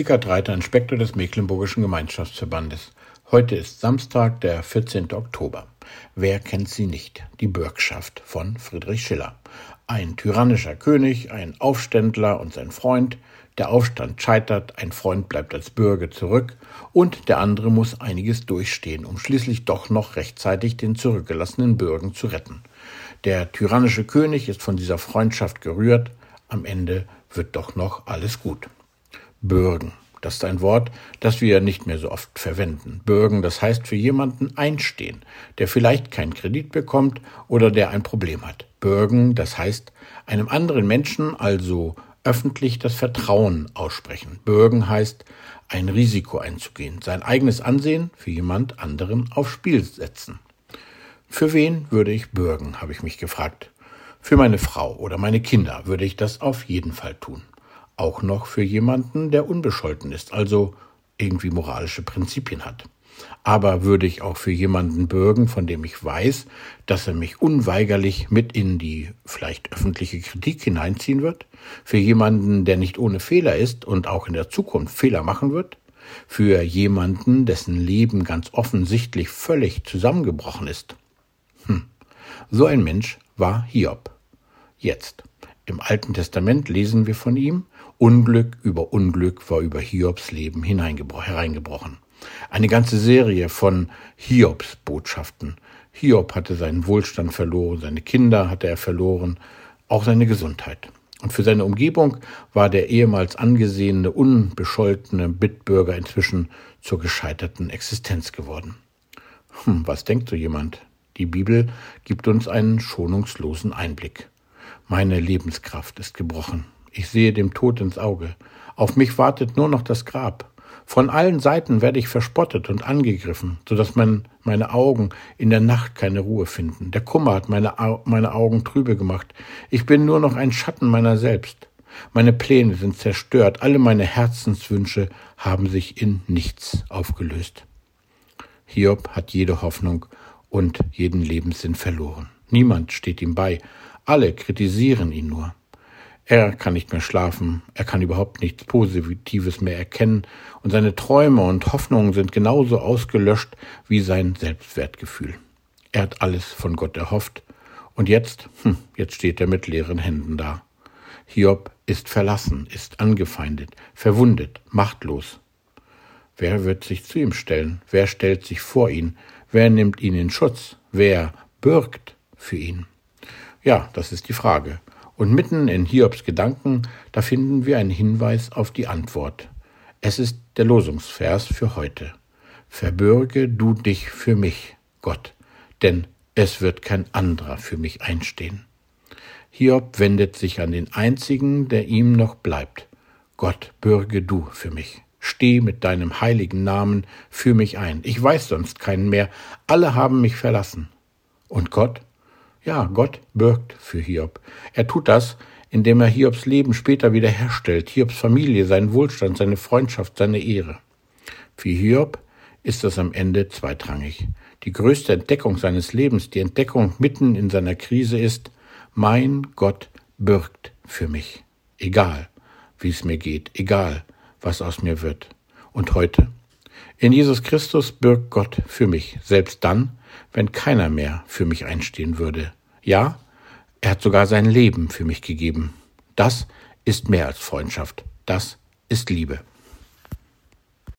Dickert Reiter, Inspektor des Mecklenburgischen Gemeinschaftsverbandes. Heute ist Samstag, der 14. Oktober. Wer kennt sie nicht? Die Bürgschaft von Friedrich Schiller. Ein tyrannischer König, ein Aufständler und sein Freund. Der Aufstand scheitert, ein Freund bleibt als Bürger zurück und der andere muss einiges durchstehen, um schließlich doch noch rechtzeitig den zurückgelassenen Bürgen zu retten. Der tyrannische König ist von dieser Freundschaft gerührt, am Ende wird doch noch alles gut. Bürgen. Das ist ein Wort, das wir nicht mehr so oft verwenden. Bürgen, das heißt für jemanden einstehen, der vielleicht keinen Kredit bekommt oder der ein Problem hat. Bürgen, das heißt einem anderen Menschen, also öffentlich das Vertrauen aussprechen. Bürgen heißt ein Risiko einzugehen, sein eigenes Ansehen für jemand anderen aufs Spiel setzen. Für wen würde ich bürgen, habe ich mich gefragt. Für meine Frau oder meine Kinder würde ich das auf jeden Fall tun auch noch für jemanden, der unbescholten ist, also irgendwie moralische Prinzipien hat. Aber würde ich auch für jemanden bürgen, von dem ich weiß, dass er mich unweigerlich mit in die vielleicht öffentliche Kritik hineinziehen wird? Für jemanden, der nicht ohne Fehler ist und auch in der Zukunft Fehler machen wird? Für jemanden, dessen Leben ganz offensichtlich völlig zusammengebrochen ist? Hm. So ein Mensch war Hiob. Jetzt. Im Alten Testament lesen wir von ihm, Unglück über Unglück war über Hiobs Leben hereingebrochen. Eine ganze Serie von Hiobs Botschaften. Hiob hatte seinen Wohlstand verloren, seine Kinder hatte er verloren, auch seine Gesundheit. Und für seine Umgebung war der ehemals angesehene, unbescholtene Bittbürger inzwischen zur gescheiterten Existenz geworden. Hm, was denkt so jemand? Die Bibel gibt uns einen schonungslosen Einblick. Meine Lebenskraft ist gebrochen. Ich sehe dem Tod ins Auge. Auf mich wartet nur noch das Grab. Von allen Seiten werde ich verspottet und angegriffen, so dass mein, meine Augen in der Nacht keine Ruhe finden. Der Kummer hat meine, meine Augen trübe gemacht. Ich bin nur noch ein Schatten meiner selbst. Meine Pläne sind zerstört, alle meine Herzenswünsche haben sich in nichts aufgelöst. Hiob hat jede Hoffnung und jeden Lebenssinn verloren. Niemand steht ihm bei, alle kritisieren ihn nur. Er kann nicht mehr schlafen, er kann überhaupt nichts Positives mehr erkennen, und seine Träume und Hoffnungen sind genauso ausgelöscht wie sein Selbstwertgefühl. Er hat alles von Gott erhofft, und jetzt, hm, jetzt steht er mit leeren Händen da. Hiob ist verlassen, ist angefeindet, verwundet, machtlos. Wer wird sich zu ihm stellen? Wer stellt sich vor ihn? Wer nimmt ihn in Schutz? Wer bürgt für ihn? Ja, das ist die Frage. Und mitten in Hiobs Gedanken, da finden wir einen Hinweis auf die Antwort. Es ist der Losungsvers für heute. Verbürge du dich für mich, Gott, denn es wird kein anderer für mich einstehen. Hiob wendet sich an den einzigen, der ihm noch bleibt. Gott, bürge du für mich. Steh mit deinem heiligen Namen für mich ein. Ich weiß sonst keinen mehr. Alle haben mich verlassen. Und Gott? Ja, Gott bürgt für Hiob. Er tut das, indem er Hiobs Leben später wiederherstellt, Hiobs Familie, seinen Wohlstand, seine Freundschaft, seine Ehre. Für Hiob ist das am Ende zweitrangig. Die größte Entdeckung seines Lebens, die Entdeckung mitten in seiner Krise ist, mein Gott bürgt für mich. Egal, wie es mir geht, egal, was aus mir wird. Und heute? In Jesus Christus bürgt Gott für mich, selbst dann, wenn keiner mehr für mich einstehen würde. Ja, er hat sogar sein Leben für mich gegeben. Das ist mehr als Freundschaft. Das ist Liebe.